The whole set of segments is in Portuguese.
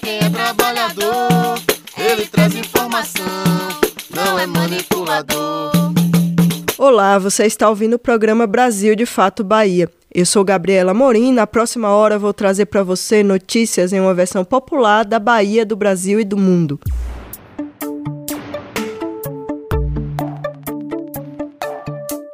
quem é trabalhador, ele traz informação, não é manipulador. Olá, você está ouvindo o programa Brasil de Fato Bahia. Eu sou Gabriela Morim na próxima hora vou trazer para você notícias em uma versão popular da Bahia, do Brasil e do mundo.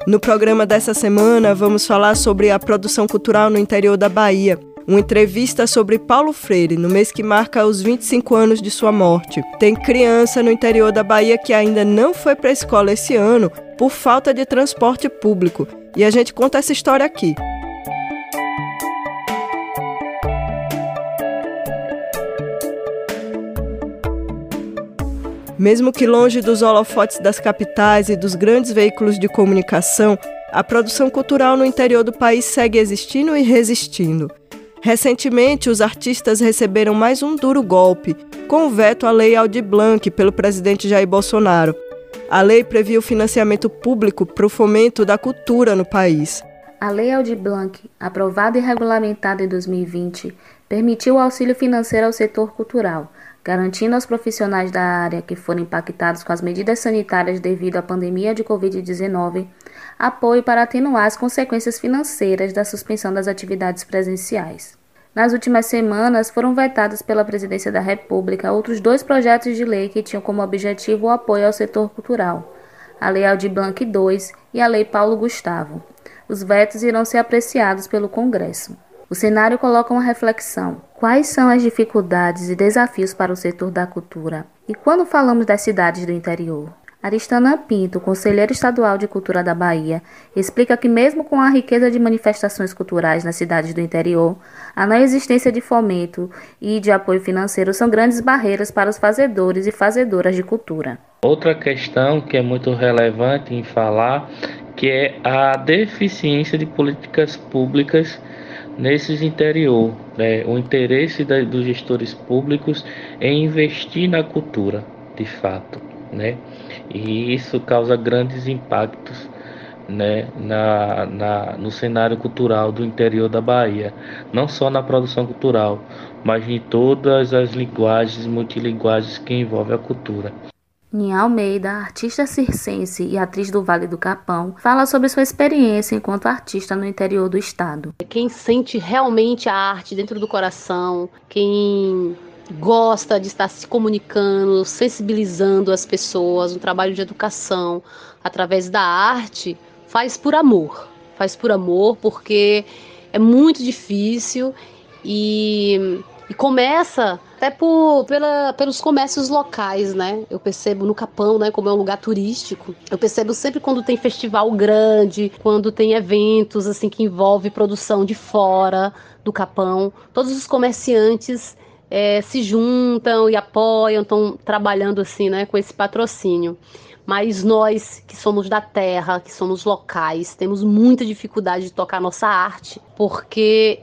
No programa dessa semana, vamos falar sobre a produção cultural no interior da Bahia. Uma entrevista sobre Paulo Freire, no mês que marca os 25 anos de sua morte. Tem criança no interior da Bahia que ainda não foi para a escola esse ano por falta de transporte público. E a gente conta essa história aqui. Mesmo que longe dos holofotes das capitais e dos grandes veículos de comunicação, a produção cultural no interior do país segue existindo e resistindo. Recentemente, os artistas receberam mais um duro golpe, com o veto à Lei Aldir Blanc pelo presidente Jair Bolsonaro. A lei previa o financiamento público para o fomento da cultura no país. A Lei Aldir Blanc, aprovada e regulamentada em 2020, permitiu o auxílio financeiro ao setor cultural, garantindo aos profissionais da área que foram impactados com as medidas sanitárias devido à pandemia de Covid-19 apoio para atenuar as consequências financeiras da suspensão das atividades presenciais. Nas últimas semanas, foram vetados pela Presidência da República outros dois projetos de lei que tinham como objetivo o apoio ao setor cultural: a Lei Aldir Blanc II e a Lei Paulo Gustavo. Os vetos irão ser apreciados pelo Congresso. O cenário coloca uma reflexão. Quais são as dificuldades e desafios para o setor da cultura? E quando falamos das cidades do interior? Aristana Pinto, conselheira estadual de cultura da Bahia, explica que, mesmo com a riqueza de manifestações culturais nas cidades do interior, a não existência de fomento e de apoio financeiro são grandes barreiras para os fazedores e fazedoras de cultura. Outra questão que é muito relevante em falar que é a deficiência de políticas públicas nesses interior, né? o interesse da, dos gestores públicos em investir na cultura, de fato, né? E isso causa grandes impactos, né? Na, na, no cenário cultural do interior da Bahia, não só na produção cultural, mas em todas as linguagens multilinguagens que envolvem a cultura. Ninha Almeida, artista circense e atriz do Vale do Capão, fala sobre sua experiência enquanto artista no interior do estado. Quem sente realmente a arte dentro do coração, quem gosta de estar se comunicando, sensibilizando as pessoas, um trabalho de educação através da arte, faz por amor. Faz por amor porque é muito difícil e, e começa até por, pela, pelos comércios locais, né? Eu percebo no Capão, né, como é um lugar turístico. Eu percebo sempre quando tem festival grande, quando tem eventos assim que envolve produção de fora do Capão, todos os comerciantes é, se juntam e apoiam, estão trabalhando assim, né, com esse patrocínio. Mas nós que somos da terra, que somos locais, temos muita dificuldade de tocar nossa arte, porque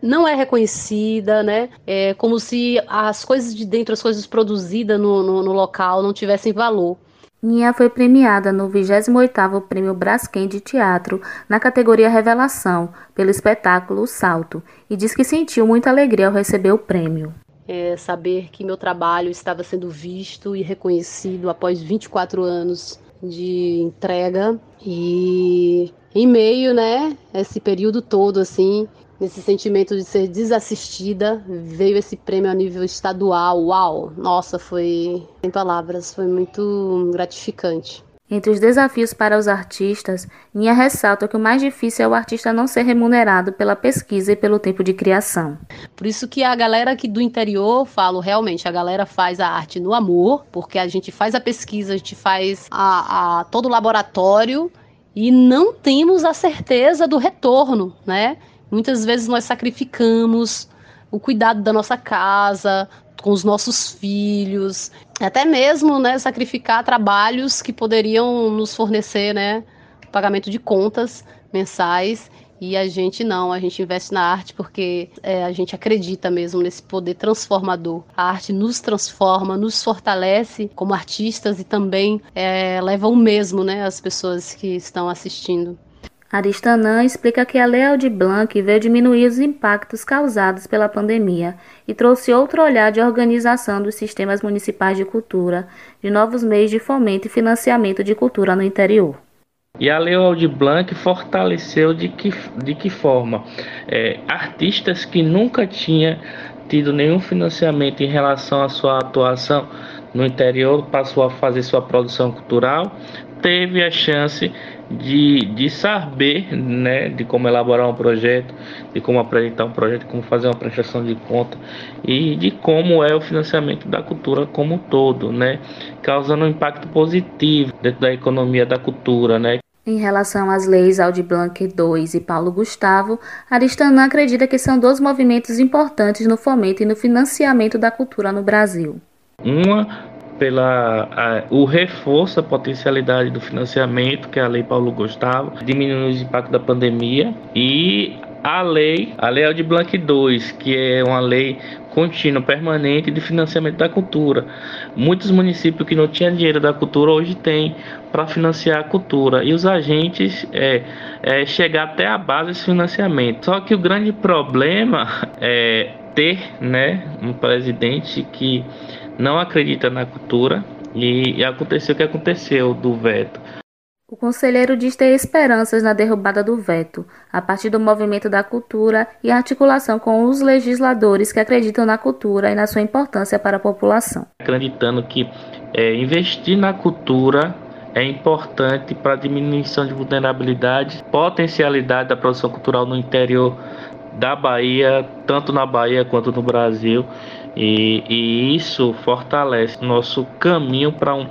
não é reconhecida, né? É como se as coisas de dentro, as coisas produzidas no, no, no local não tivessem valor. Ninha foi premiada no 28º Prêmio Braskem de Teatro na categoria Revelação, pelo espetáculo Salto, e diz que sentiu muita alegria ao receber o prêmio. É saber que meu trabalho estava sendo visto e reconhecido após 24 anos de entrega e em meio, né, esse período todo assim, nesse sentimento de ser desassistida, veio esse prêmio a nível estadual. Uau! Nossa, foi sem palavras, foi muito gratificante. Entre os desafios para os artistas, Ninha ressalta que o mais difícil é o artista não ser remunerado pela pesquisa e pelo tempo de criação. Por isso que a galera aqui do interior, falo realmente, a galera faz a arte no amor, porque a gente faz a pesquisa, a gente faz a, a todo o laboratório e não temos a certeza do retorno, né? Muitas vezes nós sacrificamos o cuidado da nossa casa, com os nossos filhos, até mesmo né, sacrificar trabalhos que poderiam nos fornecer né, pagamento de contas mensais e a gente não, a gente investe na arte porque é, a gente acredita mesmo nesse poder transformador. A arte nos transforma, nos fortalece como artistas e também é, leva o mesmo né, às pessoas que estão assistindo. Aristanã explica que a Lei Aldir Blanc veio diminuir os impactos causados pela pandemia e trouxe outro olhar de organização dos sistemas municipais de cultura, de novos meios de fomento e financiamento de cultura no interior. E a Lei Aldir Blanc fortaleceu de que, de que forma? É, artistas que nunca tinham tido nenhum financiamento em relação à sua atuação no interior passou a fazer sua produção cultural, teve a chance de, de saber né, de como elaborar um projeto, de como apresentar um projeto, como fazer uma prestação de conta e de como é o financiamento da cultura como um todo, né, causando um impacto positivo dentro da economia da cultura, né, em relação às leis Aldi Blanc II e Paulo Gustavo, Aristanã acredita que são dois movimentos importantes no fomento e no financiamento da cultura no Brasil. Uma pela a, o reforço, a potencialidade do financiamento, que é a Lei Paulo Gustavo, diminuindo os impactos da pandemia, e a lei, a Lei Aldi Blanc II, que é uma lei contínua, permanente de financiamento da cultura. Muitos municípios que não tinham dinheiro da cultura hoje têm para financiar a cultura e os agentes é, é chegar até a base desse financiamento. Só que o grande problema é ter né, um presidente que não acredita na cultura e, e aconteceu o que aconteceu do veto. O conselheiro diz ter esperanças na derrubada do veto, a partir do movimento da cultura e articulação com os legisladores que acreditam na cultura e na sua importância para a população. Acreditando que é, investir na cultura é importante para a diminuição de vulnerabilidade, potencialidade da produção cultural no interior da Bahia, tanto na Bahia quanto no Brasil, e, e isso fortalece nosso caminho para um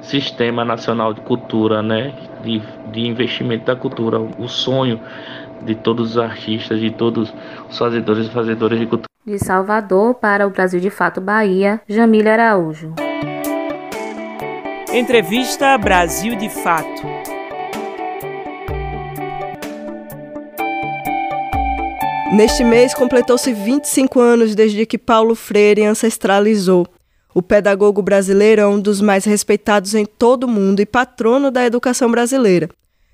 Sistema Nacional de Cultura, né? De, de investimento da cultura, o sonho de todos os artistas, de todos os fazedores e fazedoras de cultura. De Salvador para o Brasil de Fato Bahia, Jamília Araújo. Entrevista Brasil de Fato. Neste mês completou-se 25 anos desde que Paulo Freire ancestralizou o pedagogo brasileiro é um dos mais respeitados em todo o mundo e patrono da educação brasileira.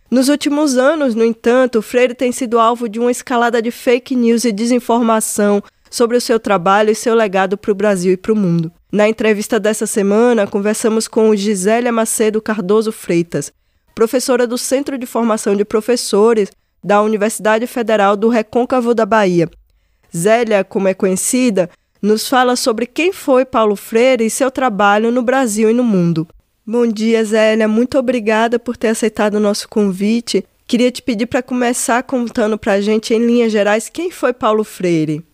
Nos últimos anos, no entanto, Freire tem sido alvo de uma escalada de fake news e desinformação sobre o seu trabalho e seu legado para o Brasil e para o mundo. Na entrevista dessa semana, conversamos com Gisélia Macedo Cardoso Freitas, professora do Centro de Formação de Professores da Universidade Federal do Recôncavo da Bahia. Zélia, como é conhecida, nos fala sobre quem foi Paulo Freire e seu trabalho no Brasil e no mundo. Bom dia, Zélia. Muito obrigada por ter aceitado o nosso convite. Queria te pedir para começar contando para a gente, em linhas gerais, quem foi Paulo Freire.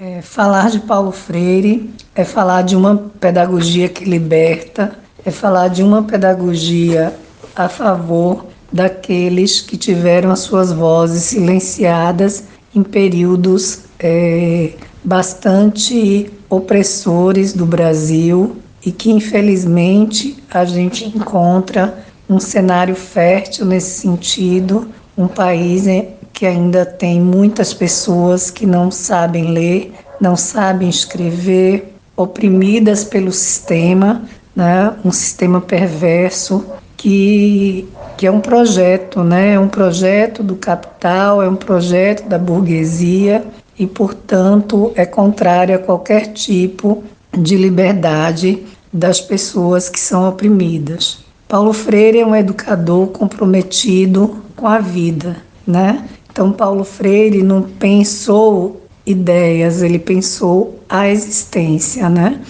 É, falar de Paulo Freire é falar de uma pedagogia que liberta, é falar de uma pedagogia a favor daqueles que tiveram as suas vozes silenciadas em períodos é, bastante opressores do Brasil e que infelizmente a gente encontra um cenário fértil nesse sentido, um país que ainda tem muitas pessoas que não sabem ler, não sabem escrever, oprimidas pelo sistema, né? um sistema perverso que, que é um projeto, né? é um projeto do capital, é um projeto da burguesia e, portanto, é contrária a qualquer tipo de liberdade das pessoas que são oprimidas. Paulo Freire é um educador comprometido com a vida, né? Então Paulo Freire não pensou ideias, ele pensou a existência, né?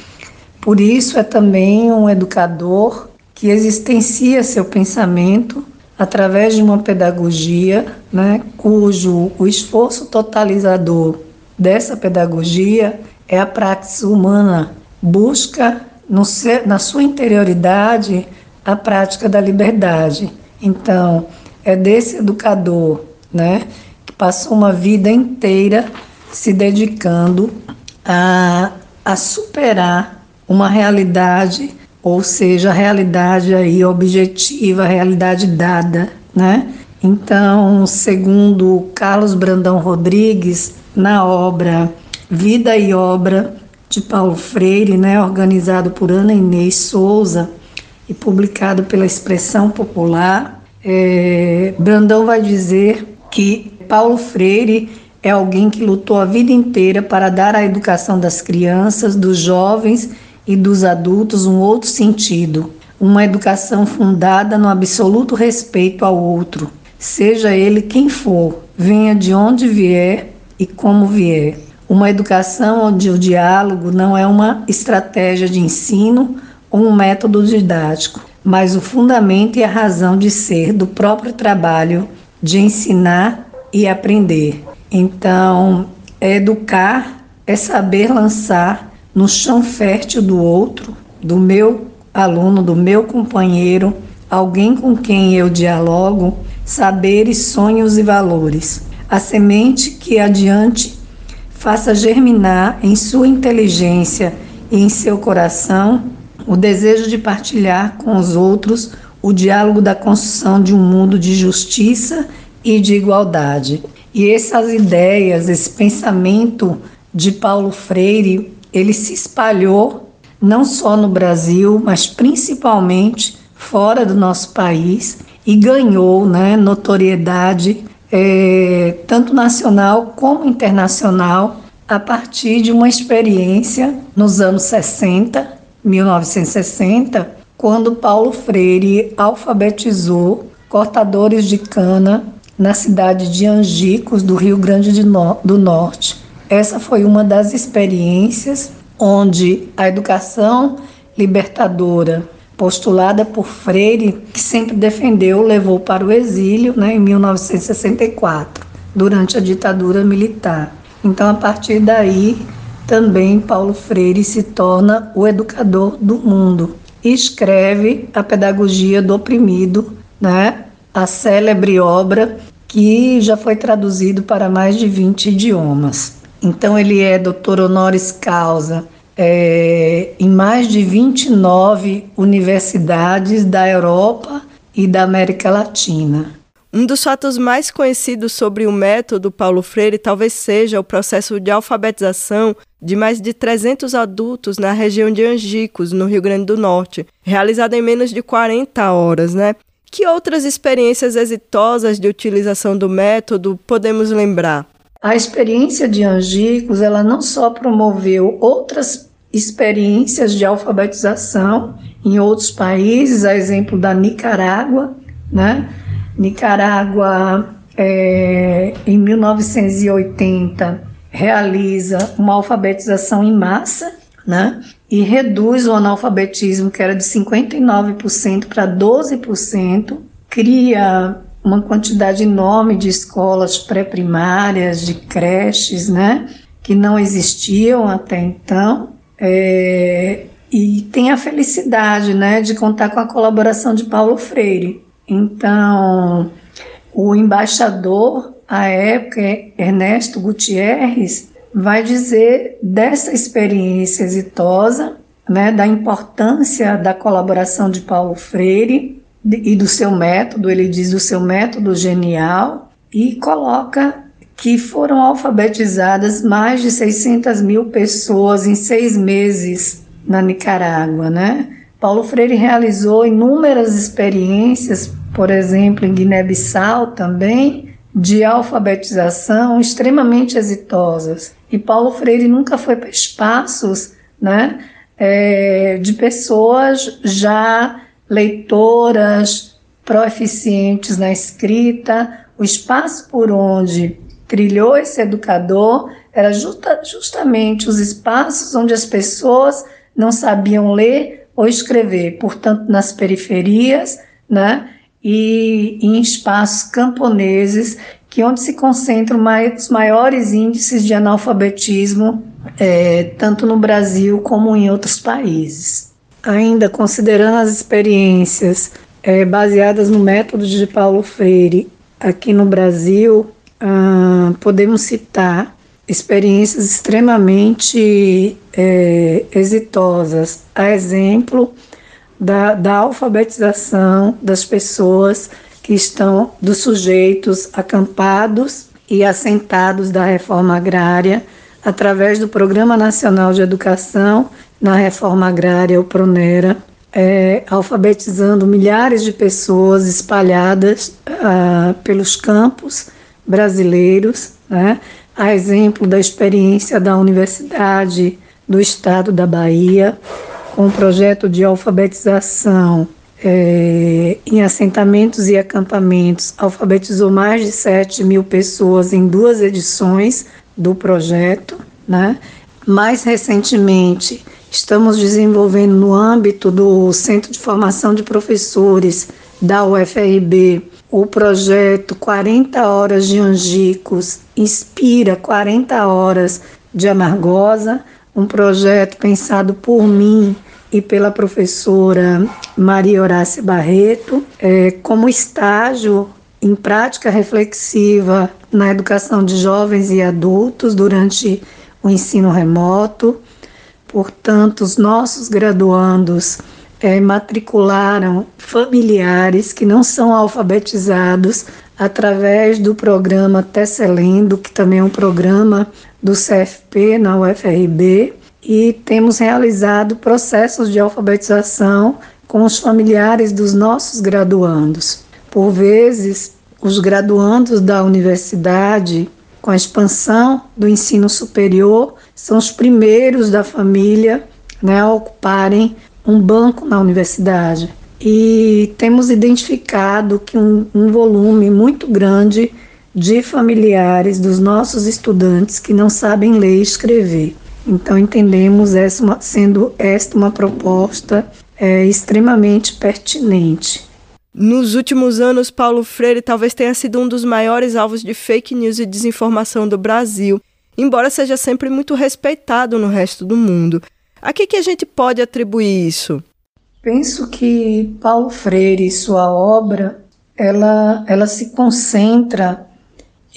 Por isso é também um educador que existencia seu pensamento através de uma pedagogia, né, cujo o esforço totalizador dessa pedagogia é a prática humana, busca ser, na sua interioridade a prática da liberdade. Então, é desse educador, né, que passou uma vida inteira se dedicando a, a superar uma realidade, ou seja, a realidade aí objetiva, a realidade dada, né? Então, segundo Carlos Brandão Rodrigues, na obra Vida e Obra de Paulo Freire, né, organizado por Ana Inês Souza e publicado pela Expressão Popular, é, Brandão vai dizer que Paulo Freire é alguém que lutou a vida inteira para dar à educação das crianças, dos jovens e dos adultos um outro sentido, uma educação fundada no absoluto respeito ao outro, seja ele quem for, venha de onde vier e como vier. Uma educação onde o diálogo não é uma estratégia de ensino ou um método didático, mas o fundamento e a razão de ser do próprio trabalho de ensinar e aprender. Então, educar é saber lançar no chão fértil do outro, do meu aluno, do meu companheiro, alguém com quem eu dialogo, saberes, sonhos e valores. A semente que adiante faça germinar em sua inteligência e em seu coração o desejo de partilhar com os outros o diálogo da construção de um mundo de justiça e de igualdade. E essas ideias, esse pensamento de Paulo Freire, ele se espalhou não só no Brasil, mas principalmente fora do nosso país e ganhou né, notoriedade é, tanto nacional como internacional, a partir de uma experiência nos anos 60, 1960, quando Paulo Freire alfabetizou cortadores de cana na cidade de Angicos, do Rio Grande do Norte. Essa foi uma das experiências onde a educação libertadora postulada por Freire, que sempre defendeu, levou para o exílio né, em 1964, durante a ditadura militar. Então, a partir daí, também Paulo Freire se torna o educador do mundo e escreve a Pedagogia do Oprimido, né, a célebre obra que já foi traduzido para mais de 20 idiomas. Então, ele é doutor honoris causa é, em mais de 29 universidades da Europa e da América Latina. Um dos fatos mais conhecidos sobre o método Paulo Freire talvez seja o processo de alfabetização de mais de 300 adultos na região de Angicos, no Rio Grande do Norte, realizado em menos de 40 horas, né? Que outras experiências exitosas de utilização do método podemos lembrar? A experiência de Angicos, ela não só promoveu outras experiências de alfabetização em outros países, a exemplo da Nicarágua, né? Nicarágua, é, em 1980, realiza uma alfabetização em massa, né? E reduz o analfabetismo, que era de 59% para 12%, cria uma quantidade enorme de escolas pré-primárias, de creches, né? Que não existiam até então é, e tem a felicidade né, de contar com a colaboração de Paulo Freire. Então, o embaixador, à época, Ernesto Gutierrez, vai dizer dessa experiência exitosa, né, da importância da colaboração de Paulo Freire e do seu método, ele diz do seu método genial, e coloca que foram alfabetizadas mais de 600 mil pessoas em seis meses na Nicarágua, né? Paulo Freire realizou inúmeras experiências, por exemplo, em Guiné-Bissau também, de alfabetização extremamente exitosas. E Paulo Freire nunca foi para espaços né, é, de pessoas já leitoras, proeficientes na escrita. O espaço por onde trilhou esse educador era justa, justamente os espaços onde as pessoas não sabiam ler ou escrever, portanto, nas periferias, né? E em espaços camponeses, que onde se concentram mais, os maiores índices de analfabetismo, é, tanto no Brasil como em outros países. Ainda considerando as experiências é, baseadas no método de Paulo Freire aqui no Brasil, ah, podemos citar experiências extremamente é, exitosas, a exemplo da, da alfabetização das pessoas que estão, dos sujeitos acampados e assentados da reforma agrária, através do Programa Nacional de Educação na Reforma Agrária, o PRONERA, é, alfabetizando milhares de pessoas espalhadas ah, pelos campos brasileiros, né? a exemplo da experiência da Universidade do Estado da Bahia, com um projeto de alfabetização é, em assentamentos e acampamentos, alfabetizou mais de 7 mil pessoas em duas edições do projeto. Né? Mais recentemente, estamos desenvolvendo no âmbito do Centro de Formação de Professores da UFRB o projeto 40 Horas de Angicos inspira 40 Horas de Amargosa, um projeto pensado por mim e pela professora Maria Horácia Barreto, é, como estágio em prática reflexiva na educação de jovens e adultos durante o ensino remoto. Portanto, os nossos graduandos é, matricularam familiares que não são alfabetizados através do programa Tesselendo, que também é um programa do CFP na UFRB, e temos realizado processos de alfabetização com os familiares dos nossos graduandos. Por vezes, os graduandos da universidade, com a expansão do ensino superior, são os primeiros da família né, a ocuparem um banco na universidade e temos identificado que um, um volume muito grande de familiares dos nossos estudantes que não sabem ler e escrever. Então entendemos essa uma, sendo esta uma proposta é, extremamente pertinente. Nos últimos anos, Paulo Freire talvez tenha sido um dos maiores alvos de fake news e desinformação do Brasil, embora seja sempre muito respeitado no resto do mundo. A que, que a gente pode atribuir isso? Penso que Paulo Freire e sua obra ela, ela se concentra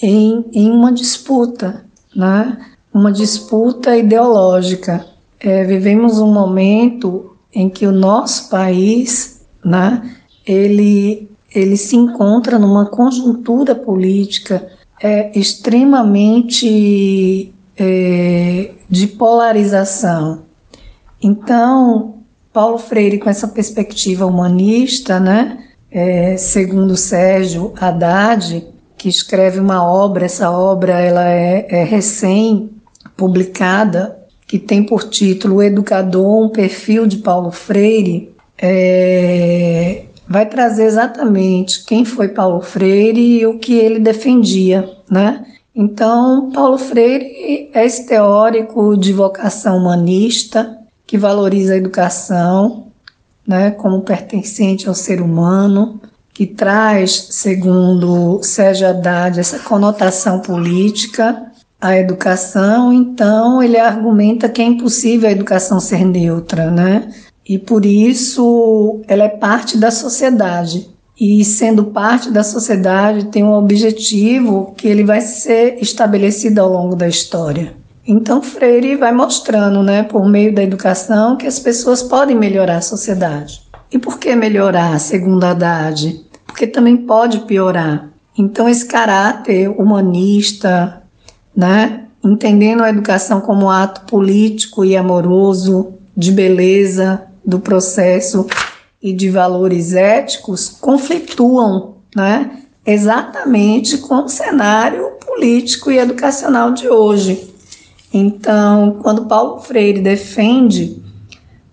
em, em uma disputa, né? uma disputa ideológica. É, vivemos um momento em que o nosso país né, ele, ele se encontra numa conjuntura política é, extremamente é, de polarização. Então, Paulo Freire, com essa perspectiva humanista, né, é, segundo Sérgio Haddad, que escreve uma obra, essa obra ela é, é recém-publicada, que tem por título O Educador, um perfil de Paulo Freire, é, vai trazer exatamente quem foi Paulo Freire e o que ele defendia, né? Então, Paulo Freire é esse teórico de vocação humanista, que valoriza a educação né, como pertencente ao ser humano, que traz, segundo Sérgio Haddad, essa conotação política à educação, então ele argumenta que é impossível a educação ser neutra, né? E por isso ela é parte da sociedade. E sendo parte da sociedade, tem um objetivo que ele vai ser estabelecido ao longo da história. Então Freire vai mostrando, né, por meio da educação, que as pessoas podem melhorar a sociedade. E por que melhorar, segundo Haddad? Porque também pode piorar. Então esse caráter humanista, né, entendendo a educação como ato político e amoroso de beleza do processo e de valores éticos, conflituam, né, exatamente com o cenário político e educacional de hoje. Então, quando Paulo Freire defende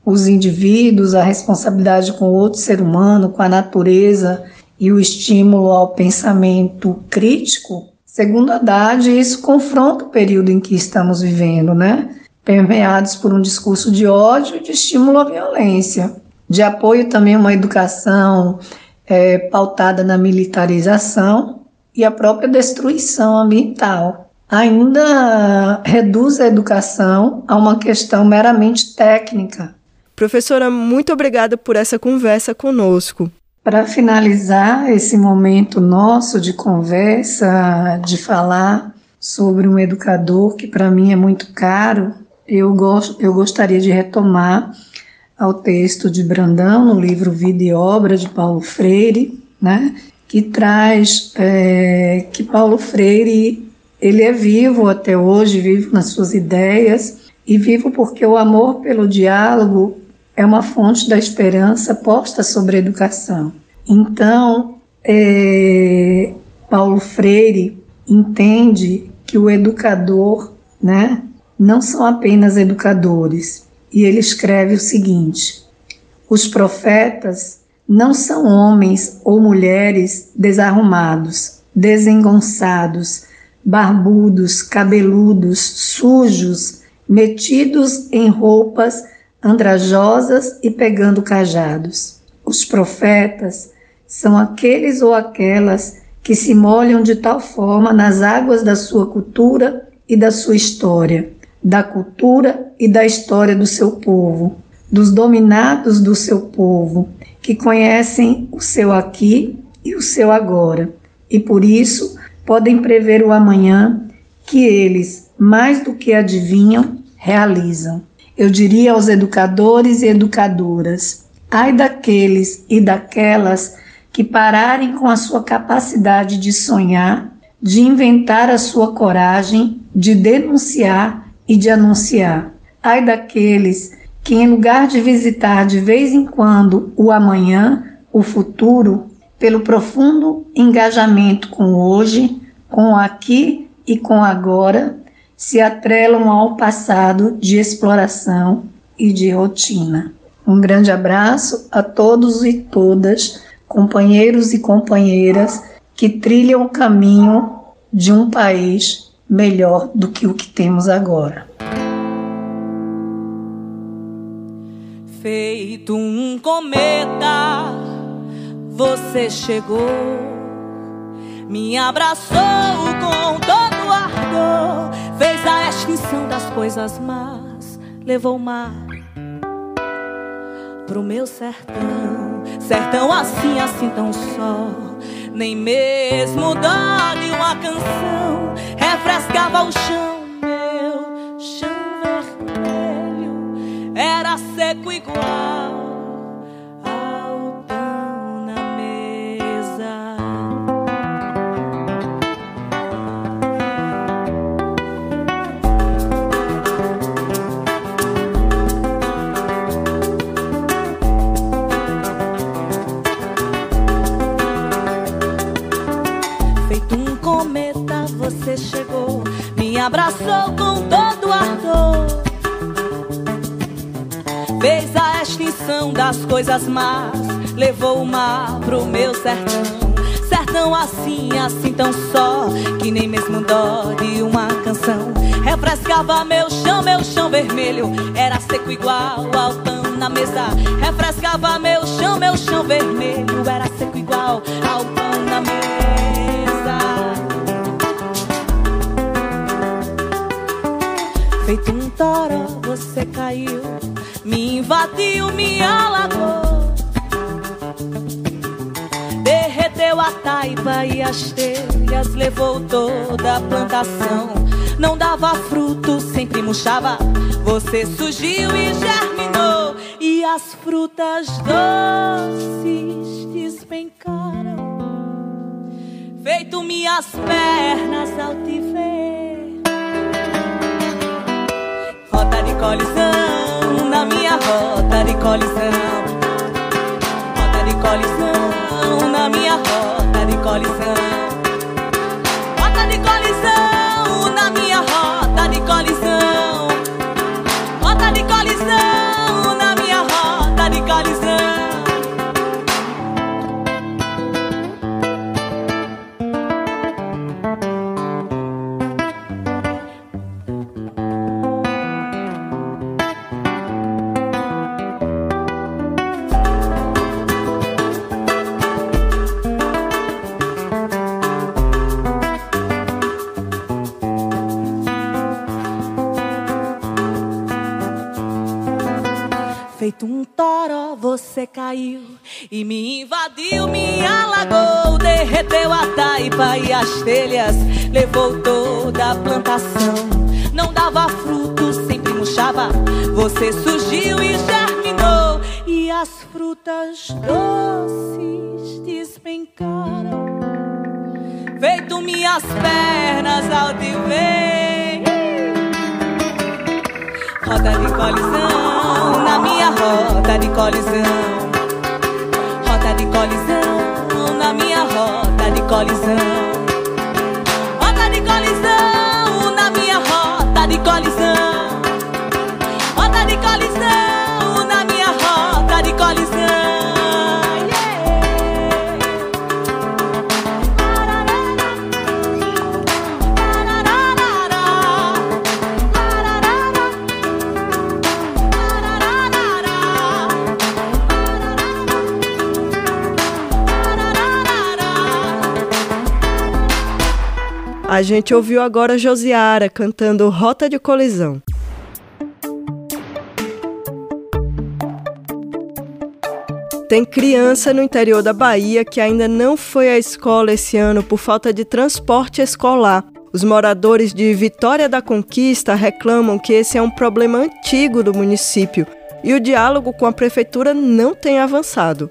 os indivíduos, a responsabilidade com outro ser humano, com a natureza e o estímulo ao pensamento crítico, segundo Haddad, isso confronta o período em que estamos vivendo, né? Permeados por um discurso de ódio e de estímulo à violência, de apoio também a uma educação é, pautada na militarização e a própria destruição ambiental ainda reduz a educação a uma questão meramente técnica. Professora, muito obrigada por essa conversa conosco. Para finalizar esse momento nosso de conversa, de falar sobre um educador que para mim é muito caro, eu, gosto, eu gostaria de retomar ao texto de Brandão, no livro Vida e Obra de Paulo Freire, né, que traz é, que Paulo Freire ele é vivo até hoje, vivo nas suas ideias e vivo porque o amor pelo diálogo é uma fonte da esperança posta sobre a educação. Então, é, Paulo Freire entende que o educador, né, não são apenas educadores. E ele escreve o seguinte: os profetas não são homens ou mulheres desarrumados, desengonçados, barbudos, cabeludos, sujos, metidos em roupas andrajosas e pegando cajados. Os profetas são aqueles ou aquelas que se molham de tal forma nas águas da sua cultura e da sua história, da cultura e da história do seu povo, dos dominados do seu povo, que conhecem o seu aqui e o seu agora, e por isso podem prever o amanhã que eles, mais do que adivinham, realizam. Eu diria aos educadores e educadoras: ai daqueles e daquelas que pararem com a sua capacidade de sonhar, de inventar a sua coragem, de denunciar e de anunciar. Ai daqueles que, em lugar de visitar de vez em quando o amanhã, o futuro, pelo profundo engajamento com hoje, com aqui e com agora, se atrelam ao passado de exploração e de rotina. Um grande abraço a todos e todas, companheiros e companheiras que trilham o caminho de um país melhor do que o que temos agora. Feito um cometa, você chegou, me abraçou com todo ardor Fez a extinção das coisas más, levou o mar pro meu sertão. Sertão assim, assim tão só, nem mesmo dó de uma canção refrescava o chão, meu chão vermelho era seco igual. Abraçou com todo ardor. Fez a extinção das coisas más, levou o mar pro meu sertão. Sertão assim, assim tão só, que nem mesmo dó de uma canção. Refrescava meu chão, meu chão vermelho, era seco igual ao pão na mesa. Refrescava meu chão, meu chão vermelho, era seco igual ao pão na mesa. Feito um toró, você caiu, me invadiu, me alagou. Derreteu a taipa e as telhas, levou toda a plantação. Não dava fruto, sempre murchava. Você surgiu e germinou, e as frutas doces despencaram. Feito minhas pernas ao colisão, na minha rota de colisão. Rota de colisão, na minha rota de colisão. Rota de colisão, na minha rota você caiu e me invadiu, me alagou, derreteu a taipa e as telhas, levou toda a plantação. Não dava fruto, sempre murchava. Você surgiu e germinou e as frutas doces despencaram. Feito minhas pernas ao te ver. Roda de colisão, na minha roda de colisão. Roda de colisão, na minha roda de colisão. Roda de colisão, na minha roda de colisão. A gente ouviu agora Josiara cantando Rota de Colisão. Tem criança no interior da Bahia que ainda não foi à escola esse ano por falta de transporte escolar. Os moradores de Vitória da Conquista reclamam que esse é um problema antigo do município e o diálogo com a prefeitura não tem avançado.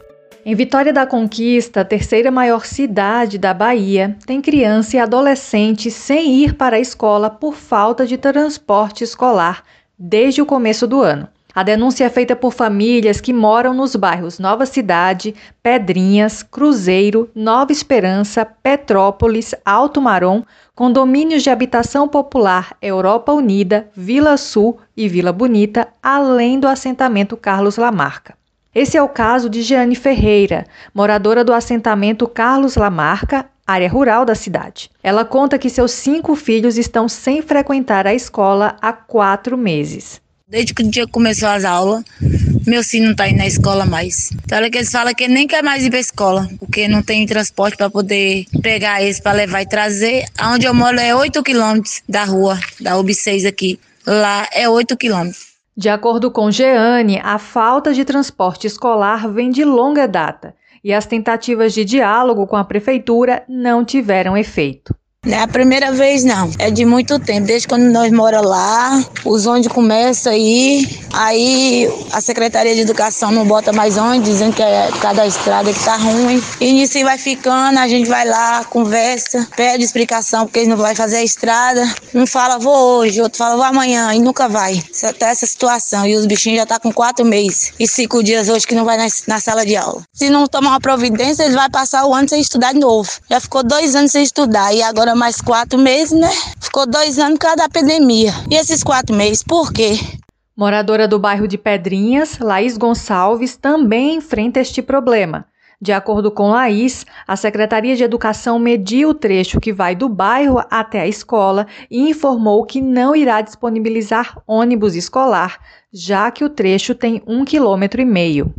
Em Vitória da Conquista, terceira maior cidade da Bahia, tem criança e adolescente sem ir para a escola por falta de transporte escolar desde o começo do ano. A denúncia é feita por famílias que moram nos bairros Nova Cidade, Pedrinhas, Cruzeiro, Nova Esperança, Petrópolis, Alto Marom, condomínios de habitação popular Europa Unida, Vila Sul e Vila Bonita, além do assentamento Carlos Lamarca. Esse é o caso de Jeane Ferreira, moradora do assentamento Carlos Lamarca, área rural da cidade. Ela conta que seus cinco filhos estão sem frequentar a escola há quatro meses. Desde que o dia começou as aulas, meu filho não está indo na escola mais. Então, olha que eles falam que nem quer mais ir para escola, porque não tem transporte para poder pegar eles para levar e trazer. Onde eu moro é 8 quilômetros da rua, da UB6 aqui. Lá é 8 quilômetros. De acordo com Jeane, a falta de transporte escolar vem de longa data e as tentativas de diálogo com a prefeitura não tiveram efeito. Não é a primeira vez, não. É de muito tempo. Desde quando nós moramos lá, os ônibus começam aí. Aí a Secretaria de Educação não bota mais ônibus, dizendo que é por causa da estrada que tá ruim. E nisso vai ficando, a gente vai lá, conversa, pede explicação porque eles não vão fazer a estrada. Um fala, vou hoje, outro fala, vou amanhã, e nunca vai. Tá essa situação. E os bichinhos já tá com quatro meses e cinco dias hoje que não vai na, na sala de aula. Se não tomar uma providência, eles vão passar o ano sem estudar de novo. Já ficou dois anos sem estudar e agora mais quatro meses, né? Ficou dois anos por causa da pandemia. E esses quatro meses, por quê? Moradora do bairro de Pedrinhas, Laís Gonçalves também enfrenta este problema. De acordo com Laís, a Secretaria de Educação mediu o trecho que vai do bairro até a escola e informou que não irá disponibilizar ônibus escolar, já que o trecho tem um quilômetro e meio.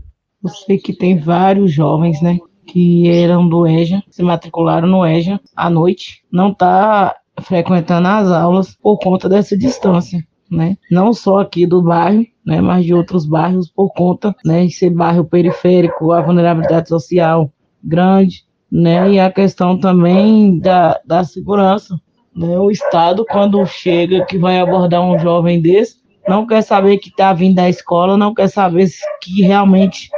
Eu sei que tem vários jovens, né, que eram do EJA, se matricularam no EJA à noite, não está frequentando as aulas por conta dessa distância. Né? Não só aqui do bairro, né, mas de outros bairros por conta, né, de ser bairro periférico, a vulnerabilidade social grande, né, e a questão também da, da segurança, né, o Estado quando chega que vai abordar um jovem desse, não quer saber que está vindo da escola, não quer saber que realmente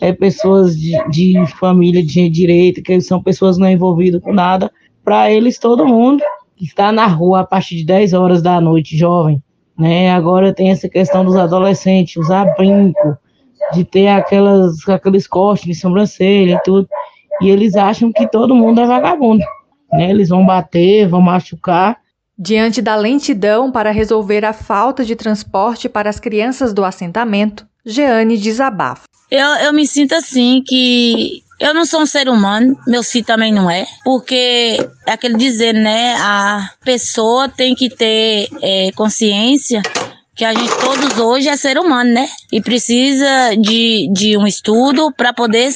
é, pessoas de, de família de direita, que são pessoas não envolvidas com nada. Para eles, todo mundo que está na rua a partir de 10 horas da noite, jovem, né? Agora tem essa questão dos adolescentes, usar brinco, de ter aquelas, aqueles cortes de sobrancelha e tudo. E eles acham que todo mundo é vagabundo. Né? Eles vão bater, vão machucar. Diante da lentidão para resolver a falta de transporte para as crianças do assentamento, Jeane desabafa. Eu, eu me sinto assim que eu não sou um ser humano, meu filho também não é, porque é aquele dizer, né? A pessoa tem que ter é, consciência que a gente todos hoje é ser humano, né? E precisa de, de um estudo para poder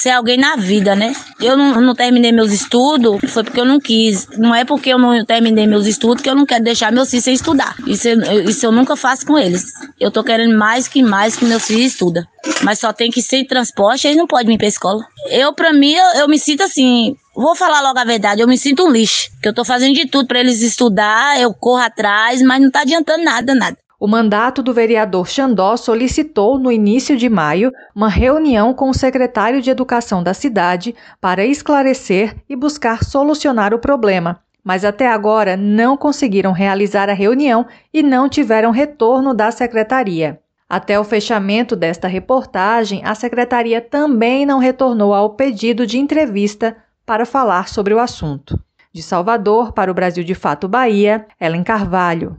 ser alguém na vida, né? Eu não, não terminei meus estudos, foi porque eu não quis. Não é porque eu não terminei meus estudos que eu não quero deixar meus filhos sem estudar. Isso, eu, isso eu nunca faço com eles. Eu tô querendo mais que mais que meus filhos estudem. Mas só tem que ser transporte, eles não podem vir pra escola. Eu, pra mim, eu, eu me sinto assim, Vou falar logo a verdade, eu me sinto um lixo, que eu tô fazendo de tudo para eles estudar, eu corro atrás, mas não tá adiantando nada, nada. O mandato do vereador Xandó solicitou, no início de maio, uma reunião com o secretário de Educação da cidade para esclarecer e buscar solucionar o problema. Mas até agora não conseguiram realizar a reunião e não tiveram retorno da secretaria. Até o fechamento desta reportagem, a secretaria também não retornou ao pedido de entrevista para falar sobre o assunto. De Salvador para o Brasil de Fato Bahia, Ellen Carvalho.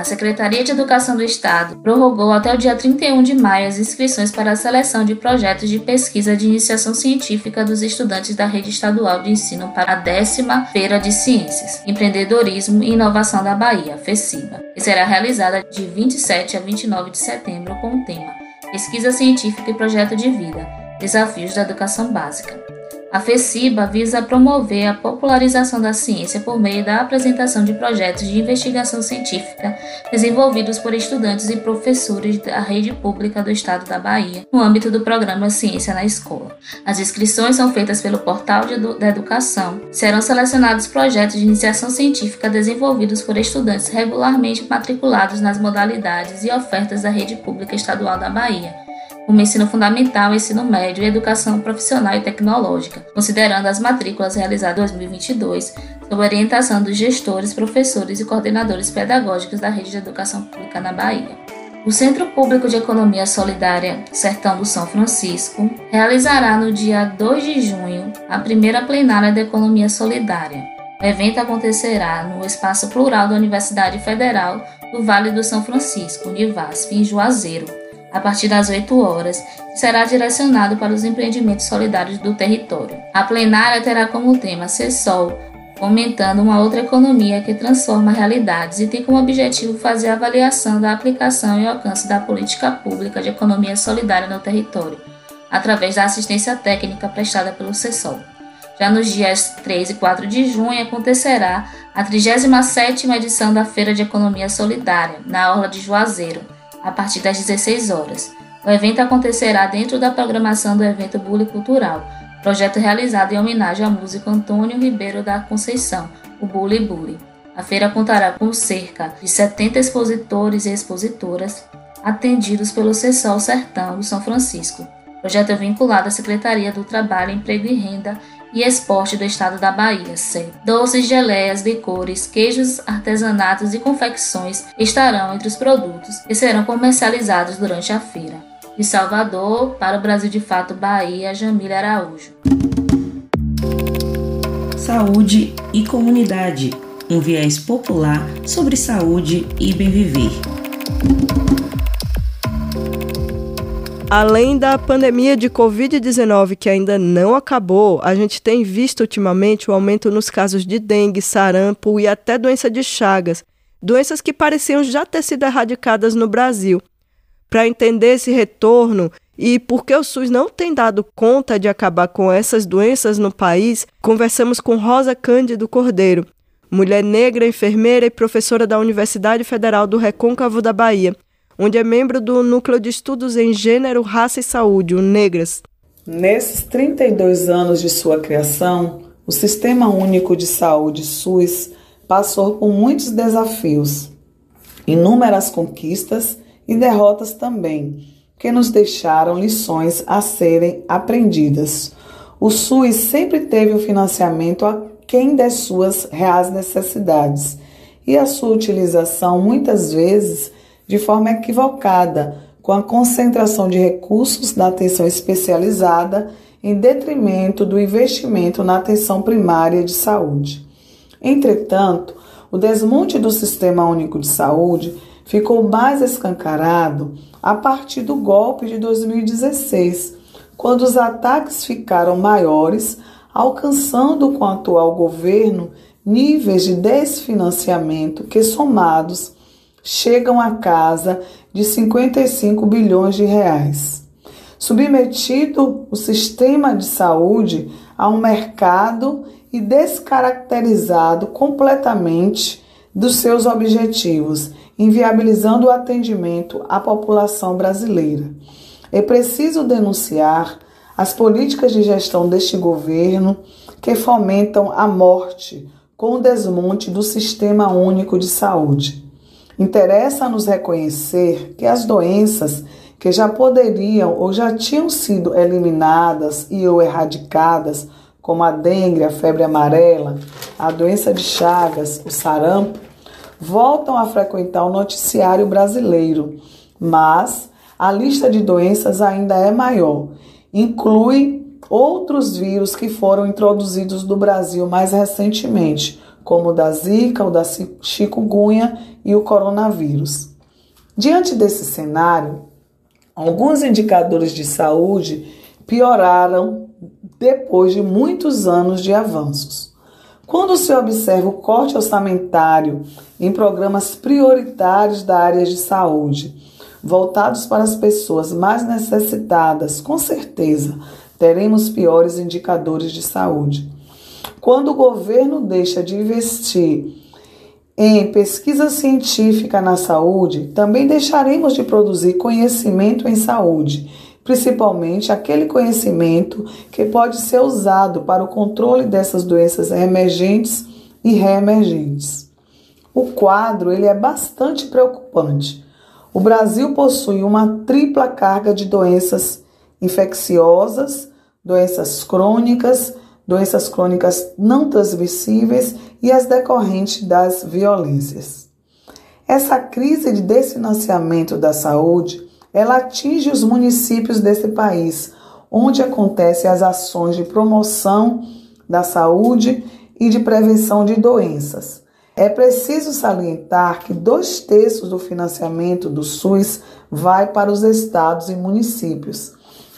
A Secretaria de Educação do Estado prorrogou até o dia 31 de maio as inscrições para a seleção de projetos de pesquisa de iniciação científica dos estudantes da Rede Estadual de Ensino para a décima Feira de Ciências, Empreendedorismo e Inovação da Bahia, FECIBA, que será realizada de 27 a 29 de setembro com o tema Pesquisa Científica e Projeto de Vida Desafios da Educação Básica. A FECIBA visa promover a popularização da ciência por meio da apresentação de projetos de investigação científica desenvolvidos por estudantes e professores da rede pública do estado da Bahia, no âmbito do programa Ciência na Escola. As inscrições são feitas pelo Portal da Educação. Serão selecionados projetos de iniciação científica desenvolvidos por estudantes regularmente matriculados nas modalidades e ofertas da rede pública estadual da Bahia como ensino fundamental, ensino médio e educação profissional e tecnológica, considerando as matrículas realizadas em 2022, sob orientação dos gestores, professores e coordenadores pedagógicos da rede de educação pública na Bahia. O Centro Público de Economia Solidária Sertão do São Francisco realizará no dia 2 de junho a primeira plenária da Economia Solidária. O evento acontecerá no Espaço Plural da Universidade Federal do Vale do São Francisco, Univasf, em Juazeiro, a partir das 8 horas, será direcionado para os empreendimentos solidários do território. A plenária terá como tema Ser Sol, fomentando uma outra economia que transforma realidades e tem como objetivo fazer a avaliação da aplicação e alcance da política pública de economia solidária no território, através da assistência técnica prestada pelo CESOL. Já nos dias 3 e 4 de junho acontecerá a 37ª edição da Feira de Economia Solidária, na Orla de Juazeiro, a partir das 16 horas. O evento acontecerá dentro da programação do evento Bully Cultural, projeto realizado em homenagem ao músico Antônio Ribeiro da Conceição, o Bully Bully. A feira contará com cerca de 70 expositores e expositoras atendidos pelo CESOL Sertão do São Francisco. Projeto vinculado à Secretaria do Trabalho, Emprego e Renda e Esporte do Estado da Bahia, SEB. Doces, geleias, licores, queijos, artesanatos e confecções estarão entre os produtos que serão comercializados durante a feira. De Salvador para o Brasil de Fato Bahia, Jamília Araújo. Saúde e comunidade. Um viés popular sobre saúde e bem viver. Além da pandemia de Covid-19 que ainda não acabou, a gente tem visto ultimamente o aumento nos casos de dengue, sarampo e até doença de Chagas, doenças que pareciam já ter sido erradicadas no Brasil. Para entender esse retorno e por que o SUS não tem dado conta de acabar com essas doenças no país, conversamos com Rosa Cândido Cordeiro, mulher negra, enfermeira e professora da Universidade Federal do Recôncavo da Bahia onde é membro do Núcleo de Estudos em Gênero, Raça e Saúde, o NEGRAS. Nesses 32 anos de sua criação, o Sistema Único de Saúde SUS passou por muitos desafios, inúmeras conquistas e derrotas também, que nos deixaram lições a serem aprendidas. O SUS sempre teve o financiamento a quem das suas reais necessidades e a sua utilização muitas vezes de forma equivocada, com a concentração de recursos na atenção especializada em detrimento do investimento na atenção primária de saúde. Entretanto, o desmonte do Sistema Único de Saúde ficou mais escancarado a partir do golpe de 2016, quando os ataques ficaram maiores, alcançando com o atual governo níveis de desfinanciamento que, somados chegam à casa de 55 bilhões de reais. Submetido o sistema de saúde a um mercado e descaracterizado completamente dos seus objetivos, inviabilizando o atendimento à população brasileira. É preciso denunciar as políticas de gestão deste governo que fomentam a morte com o desmonte do Sistema Único de Saúde. Interessa-nos reconhecer que as doenças que já poderiam ou já tinham sido eliminadas e ou erradicadas, como a dengue, a febre amarela, a doença de Chagas, o sarampo, voltam a frequentar o noticiário brasileiro, mas a lista de doenças ainda é maior. Inclui outros vírus que foram introduzidos no Brasil mais recentemente, como o da Zika, o da chikungunya e o coronavírus. Diante desse cenário, alguns indicadores de saúde pioraram depois de muitos anos de avanços. Quando se observa o corte orçamentário em programas prioritários da área de saúde, voltados para as pessoas mais necessitadas, com certeza teremos piores indicadores de saúde. Quando o governo deixa de investir em pesquisa científica na saúde, também deixaremos de produzir conhecimento em saúde, principalmente aquele conhecimento que pode ser usado para o controle dessas doenças emergentes e reemergentes. O quadro ele é bastante preocupante. O Brasil possui uma tripla carga de doenças infecciosas, doenças crônicas, doenças crônicas não transmissíveis e as decorrentes das violências. Essa crise de desfinanciamento da saúde, ela atinge os municípios desse país, onde acontecem as ações de promoção da saúde e de prevenção de doenças. É preciso salientar que dois terços do financiamento do SUS vai para os estados e municípios.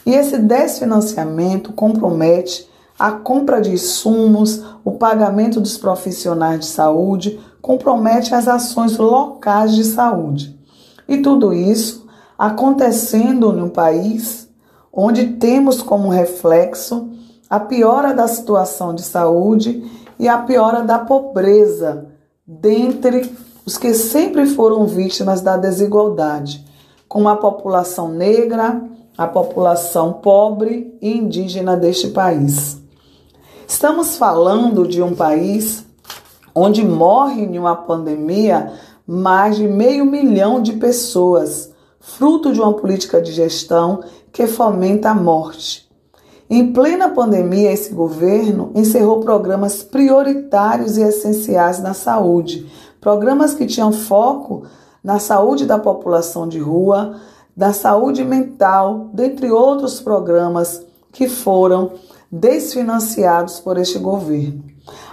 E esse desfinanciamento compromete a compra de insumos, o pagamento dos profissionais de saúde, compromete as ações locais de saúde. E tudo isso acontecendo no país onde temos como reflexo a piora da situação de saúde e a piora da pobreza dentre os que sempre foram vítimas da desigualdade, como a população negra, a população pobre e indígena deste país. Estamos falando de um país onde morre em uma pandemia mais de meio milhão de pessoas, fruto de uma política de gestão que fomenta a morte. Em plena pandemia, esse governo encerrou programas prioritários e essenciais na saúde, programas que tinham foco na saúde da população de rua, da saúde mental, dentre outros programas que foram desfinanciados por este governo.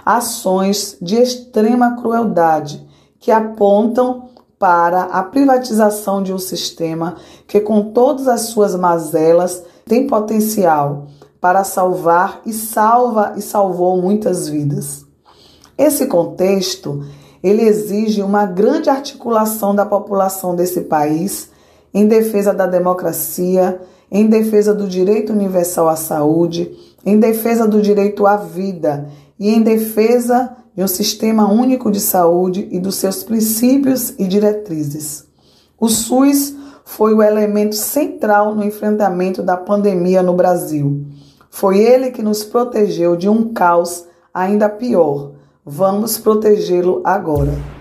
Ações de extrema crueldade que apontam para a privatização de um sistema que, com todas as suas mazelas, tem potencial para salvar e salva e salvou muitas vidas. Esse contexto, ele exige uma grande articulação da população desse país em defesa da democracia, em defesa do direito universal à saúde, em defesa do direito à vida e em defesa de um sistema único de saúde e dos seus princípios e diretrizes. O SUS foi o elemento central no enfrentamento da pandemia no Brasil. Foi ele que nos protegeu de um caos ainda pior. Vamos protegê-lo agora.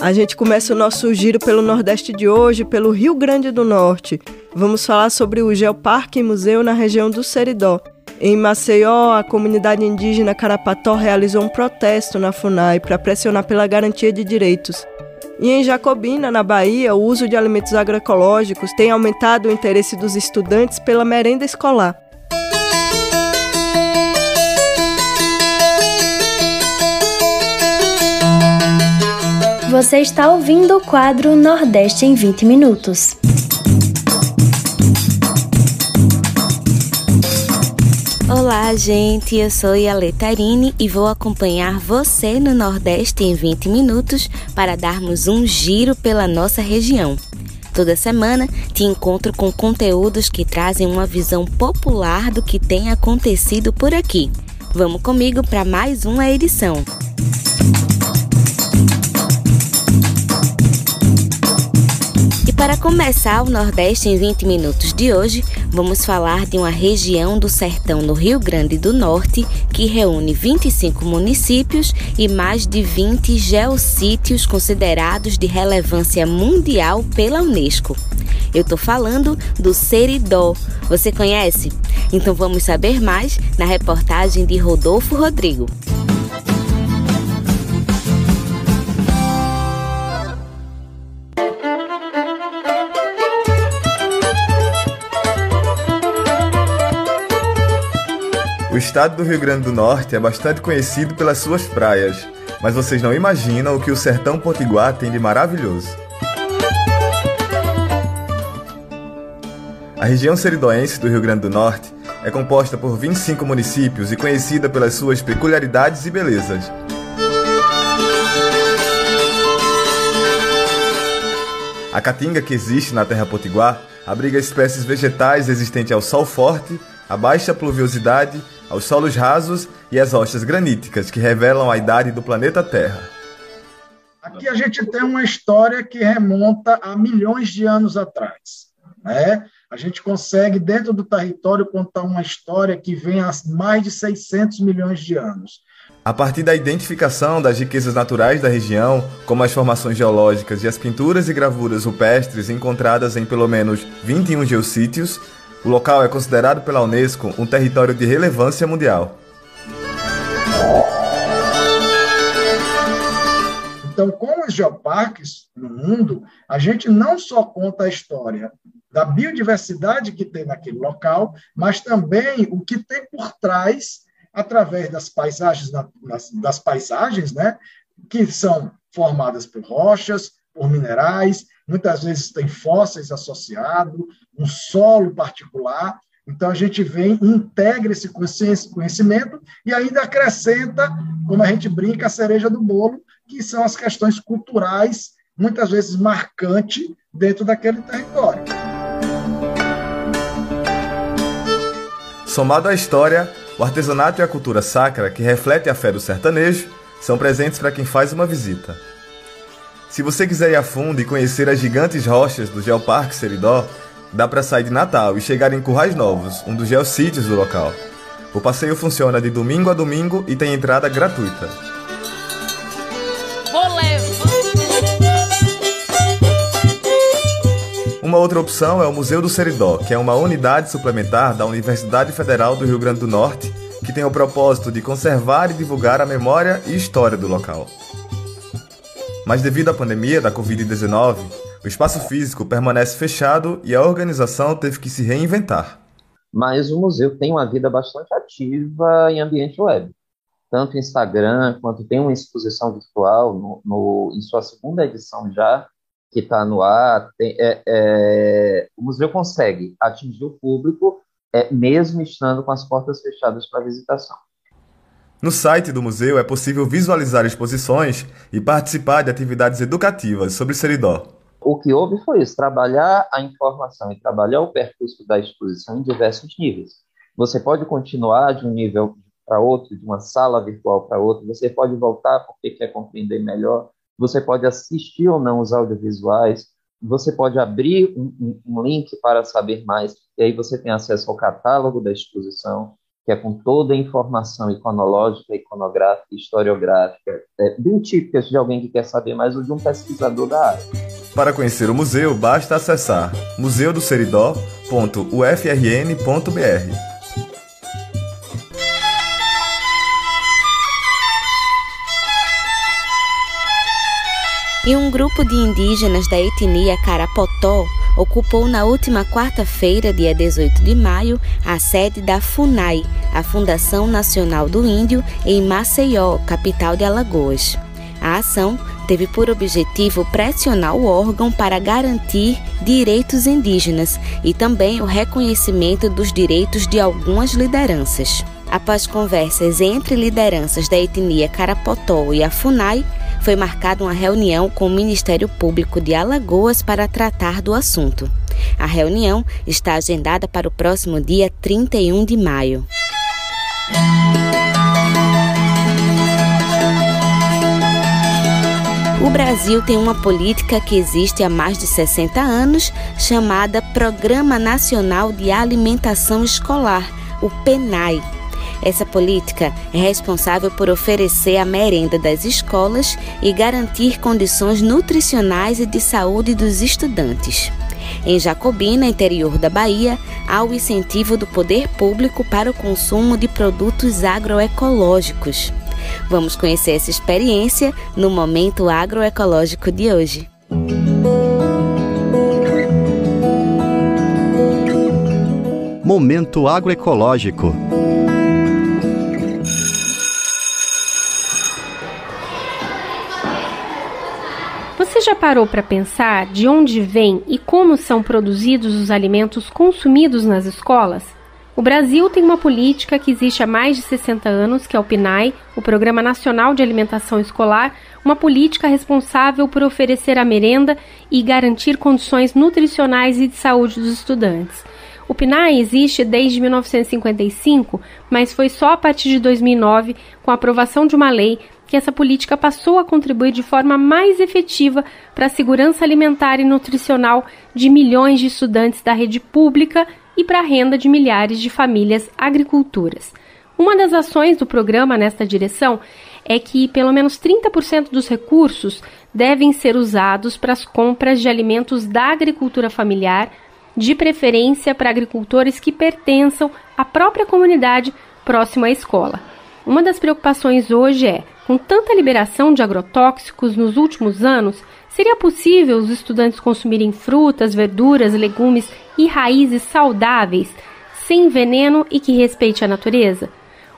A gente começa o nosso giro pelo Nordeste de hoje, pelo Rio Grande do Norte. Vamos falar sobre o Geoparque Museu na região do Seridó. Em Maceió, a comunidade indígena Carapató realizou um protesto na FUNAI para pressionar pela garantia de direitos. E em Jacobina, na Bahia, o uso de alimentos agroecológicos tem aumentado o interesse dos estudantes pela merenda escolar. Você está ouvindo o quadro Nordeste em 20 Minutos. Olá, gente. Eu sou Yale Tarine e vou acompanhar você no Nordeste em 20 minutos para darmos um giro pela nossa região. Toda semana te encontro com conteúdos que trazem uma visão popular do que tem acontecido por aqui. Vamos comigo para mais uma edição. Para começar o Nordeste em 20 minutos de hoje, vamos falar de uma região do sertão no Rio Grande do Norte que reúne 25 municípios e mais de 20 geossítios considerados de relevância mundial pela Unesco. Eu tô falando do Seridó. Você conhece? Então vamos saber mais na reportagem de Rodolfo Rodrigo. Estado do Rio Grande do Norte é bastante conhecido pelas suas praias, mas vocês não imaginam o que o sertão potiguar tem de maravilhoso. A região seridoense do Rio Grande do Norte é composta por 25 municípios e conhecida pelas suas peculiaridades e belezas. A caatinga que existe na terra potiguar abriga espécies vegetais resistentes ao sol forte, à baixa pluviosidade aos solos rasos e às rochas graníticas que revelam a idade do planeta Terra. Aqui a gente tem uma história que remonta a milhões de anos atrás. Né? A gente consegue, dentro do território, contar uma história que vem há mais de 600 milhões de anos. A partir da identificação das riquezas naturais da região, como as formações geológicas e as pinturas e gravuras rupestres encontradas em pelo menos 21 geossítios, o local é considerado pela Unesco um território de relevância mundial. Então, com os geoparques no mundo, a gente não só conta a história da biodiversidade que tem naquele local, mas também o que tem por trás através das paisagens, das, paisagens, né, que são formadas por rochas, por minerais, muitas vezes tem fósseis associados, um solo particular. Então, a gente vem, integra esse conhecimento e ainda acrescenta, como a gente brinca, a cereja do bolo, que são as questões culturais, muitas vezes marcantes, dentro daquele território. Somado à história, o artesanato e a cultura sacra, que reflete a fé do sertanejo, são presentes para quem faz uma visita. Se você quiser ir a fundo e conhecer as gigantes rochas do Geoparque Seridó, dá para sair de Natal e chegar em Currais Novos, um dos geossítios do local. O passeio funciona de domingo a domingo e tem entrada gratuita. Uma outra opção é o Museu do Seridó, que é uma unidade suplementar da Universidade Federal do Rio Grande do Norte, que tem o propósito de conservar e divulgar a memória e história do local. Mas devido à pandemia da Covid-19, o espaço físico permanece fechado e a organização teve que se reinventar. Mas o museu tem uma vida bastante ativa em ambiente web. Tanto Instagram, quanto tem uma exposição virtual no, no em sua segunda edição já, que está no ar. Tem, é, é, o museu consegue atingir o público é, mesmo estando com as portas fechadas para visitação. No site do museu é possível visualizar exposições e participar de atividades educativas sobre Seridó. O que houve foi isso, trabalhar a informação e trabalhar o percurso da exposição em diversos níveis. Você pode continuar de um nível para outro, de uma sala virtual para outra, você pode voltar porque quer compreender melhor, você pode assistir ou não os audiovisuais, você pode abrir um, um, link para saber mais, e aí você tem acesso ao catálogo da exposição, que é com toda a informação iconológica, iconográfica, historiográfica, é, bem típicas de alguém que quer saber mais ou de um pesquisador da área. Para conhecer o museu, basta acessar museudoseridó.ufrn.br. E um grupo de indígenas da etnia Carapotó ocupou na última quarta-feira, dia 18 de maio, a sede da FUNAI, a Fundação Nacional do Índio, em Maceió, capital de Alagoas. A ação teve por objetivo pressionar o órgão para garantir direitos indígenas e também o reconhecimento dos direitos de algumas lideranças. Após conversas entre lideranças da etnia Carapotó e a FUNAI, foi marcada uma reunião com o Ministério Público de Alagoas para tratar do assunto. A reunião está agendada para o próximo dia 31 de maio. O Brasil tem uma política que existe há mais de 60 anos, chamada Programa Nacional de Alimentação Escolar, o PENAI. Essa política é responsável por oferecer a merenda das escolas e garantir condições nutricionais e de saúde dos estudantes. Em Jacobina, interior da Bahia, há o incentivo do poder público para o consumo de produtos agroecológicos. Vamos conhecer essa experiência no Momento Agroecológico de hoje. Momento Agroecológico. Você já parou para pensar de onde vêm e como são produzidos os alimentos consumidos nas escolas? O Brasil tem uma política que existe há mais de 60 anos, que é o PNAE, o Programa Nacional de Alimentação Escolar, uma política responsável por oferecer a merenda e garantir condições nutricionais e de saúde dos estudantes. O PNAE existe desde 1955, mas foi só a partir de 2009, com a aprovação de uma lei, que essa política passou a contribuir de forma mais efetiva para a segurança alimentar e nutricional de milhões de estudantes da rede pública e para a renda de milhares de famílias agricultoras. Uma das ações do programa nesta direção é que pelo menos 30% dos recursos devem ser usados para as compras de alimentos da agricultura familiar, de preferência para agricultores que pertençam à própria comunidade próxima à escola. Uma das preocupações hoje é com tanta liberação de agrotóxicos nos últimos anos, seria possível os estudantes consumirem frutas, verduras, legumes e raízes saudáveis, sem veneno e que respeite a natureza?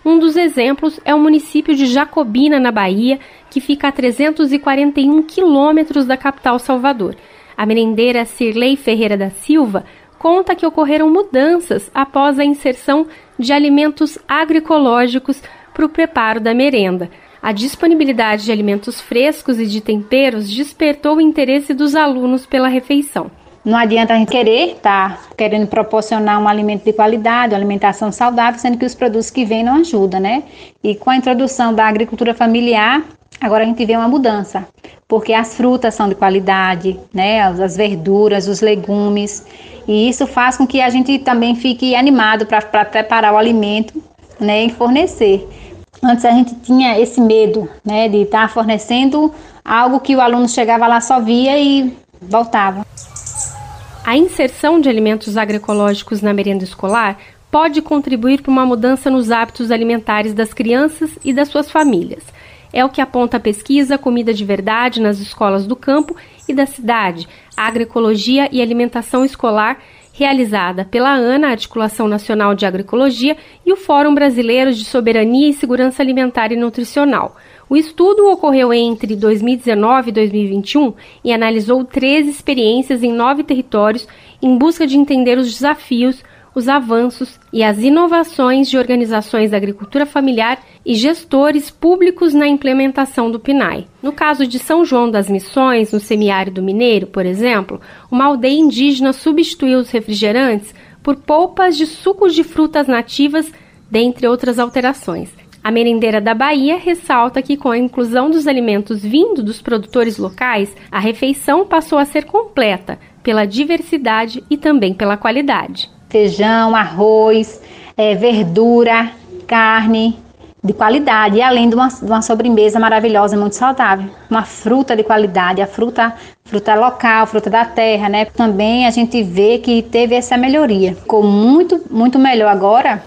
Um dos exemplos é o município de Jacobina, na Bahia, que fica a 341 quilômetros da capital Salvador. A merendeira Cirlei Ferreira da Silva conta que ocorreram mudanças após a inserção de alimentos agroecológicos para o preparo da merenda. A disponibilidade de alimentos frescos e de temperos despertou o interesse dos alunos pela refeição. Não adianta a gente querer estar tá querendo proporcionar um alimento de qualidade, uma alimentação saudável, sendo que os produtos que vêm não ajudam, né? E com a introdução da agricultura familiar, agora a gente vê uma mudança, porque as frutas são de qualidade, né? As verduras, os legumes, e isso faz com que a gente também fique animado para preparar o alimento, né? E fornecer. Antes a gente tinha esse medo, né, de estar fornecendo algo que o aluno chegava lá só via e voltava. A inserção de alimentos agroecológicos na merenda escolar pode contribuir para uma mudança nos hábitos alimentares das crianças e das suas famílias. É o que aponta a pesquisa Comida de Verdade nas escolas do campo e da cidade, Agroecologia e Alimentação Escolar, realizada pela ANA, Articulação Nacional de Agroecologia, e o Fórum Brasileiro de Soberania e Segurança Alimentar e Nutricional. O estudo ocorreu entre 2019 e 2021 e analisou 13 experiências em nove territórios em busca de entender os desafios, os avanços e as inovações de organizações da agricultura familiar e gestores públicos na implementação do PNAE. No caso de São João das Missões, no semiárido mineiro, por exemplo, uma aldeia indígena substituiu os refrigerantes por polpas de sucos de frutas nativas, dentre outras alterações. A merendeira da Bahia ressalta que, com a inclusão dos alimentos vindo dos produtores locais, a refeição passou a ser completa pela diversidade e também pela qualidade feijão, arroz, é, verdura, carne de qualidade, e além de uma, de uma sobremesa maravilhosa e muito saudável. Uma fruta de qualidade, a fruta, fruta local, fruta da terra, né? Também a gente vê que teve essa melhoria. Ficou muito, muito melhor agora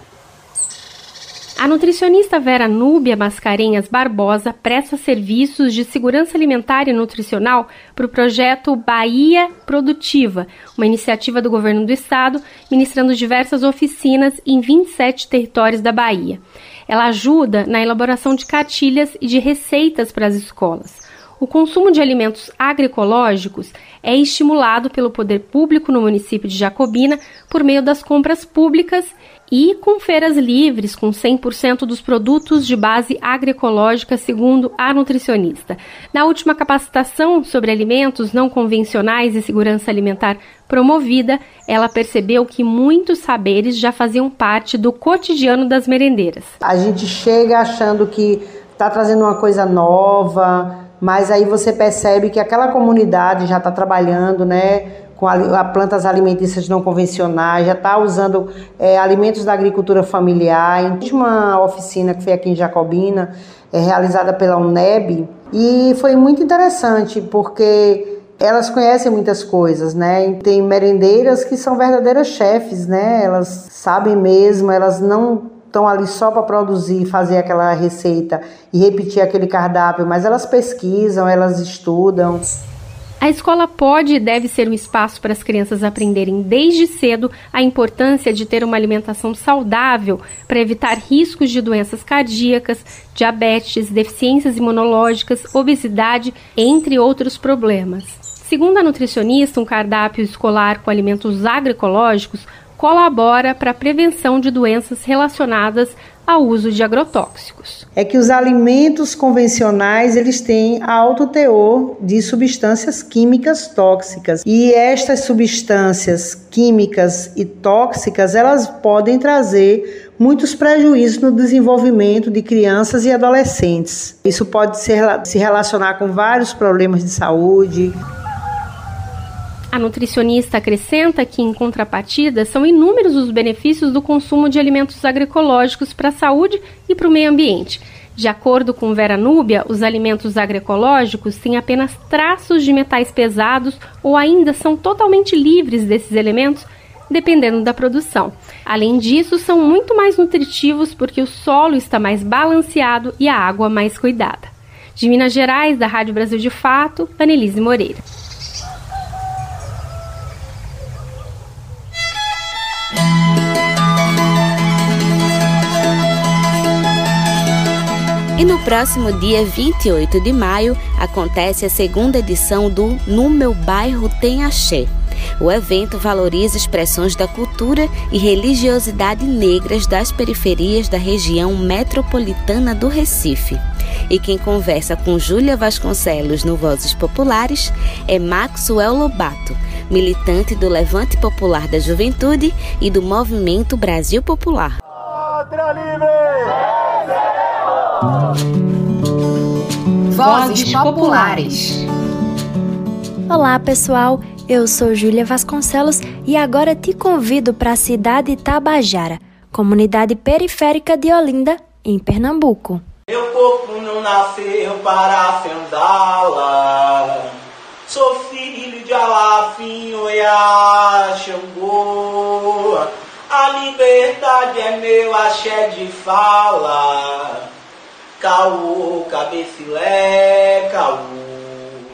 a nutricionista Vera Núbia Mascarenhas Barbosa presta serviços de segurança alimentar e nutricional para o projeto Bahia Produtiva, uma iniciativa do governo do estado, ministrando diversas oficinas em 27 territórios da Bahia. Ela ajuda na elaboração de cartilhas e de receitas para as escolas. o consumo de alimentos agroecológicos é estimulado pelo poder público no município de Jacobina por meio das compras públicas e com feiras livres, com 100% dos produtos de base agroecológica, segundo a nutricionista. Na última capacitação sobre alimentos não convencionais e segurança alimentar promovida, ela percebeu que muitos saberes já faziam parte do cotidiano das merendeiras. A gente chega achando que está trazendo uma coisa nova, mas aí você percebe que aquela comunidade já está trabalhando, né? Com a, plantas alimentícias não convencionais, já está usando é, alimentos da agricultura familiar. Em uma oficina que foi aqui em Jacobina, é, realizada pela UNEB, e foi muito interessante, porque elas conhecem muitas coisas, né? Tem merendeiras que são verdadeiras chefes, né? Elas sabem mesmo, elas não estão ali só para produzir, fazer aquela receita e repetir aquele cardápio, mas elas pesquisam, elas estudam. A escola pode e deve ser um espaço para as crianças aprenderem desde cedo a importância de ter uma alimentação saudável para evitar riscos de doenças cardíacas, diabetes, deficiências imunológicas, obesidade, entre outros problemas. Segundo a nutricionista, um cardápio escolar com alimentos agroecológicos colabora para a prevenção de doenças relacionadas ao uso de agrotóxicos. É que os alimentos convencionais eles têm alto teor de substâncias químicas tóxicas e estas substâncias químicas e tóxicas elas podem trazer muitos prejuízos no desenvolvimento de crianças e adolescentes. Isso pode ser, se relacionar com vários problemas de saúde, a nutricionista acrescenta que, em contrapartida, são inúmeros os benefícios do consumo de alimentos agroecológicos para a saúde e para o meio ambiente. De acordo com Vera Núbia, os alimentos agroecológicos têm apenas traços de metais pesados ou ainda são totalmente livres desses elementos, dependendo da produção. Além disso, são muito mais nutritivos porque o solo está mais balanceado e a água mais cuidada. De Minas Gerais, da Rádio Brasil de Fato, Anelise Moreira. E no próximo dia 28 de maio acontece a segunda edição do No Meu Bairro Tem Axé. O evento valoriza expressões da cultura e religiosidade negras das periferias da região metropolitana do Recife. E quem conversa com Júlia Vasconcelos no Vozes Populares é Maxwell Lobato, militante do Levante Popular da Juventude e do Movimento Brasil Popular. Pátria Livre! Vozes Populares. Olá, pessoal. Eu sou Júlia Vasconcelos e agora te convido para a cidade Tabajara, comunidade periférica de Olinda, em Pernambuco. Meu corpo não nasceu para senzala. Sou filho de Alafinho e a Xangô. A liberdade é meu axé de fala. Caô, cabecilé, caô.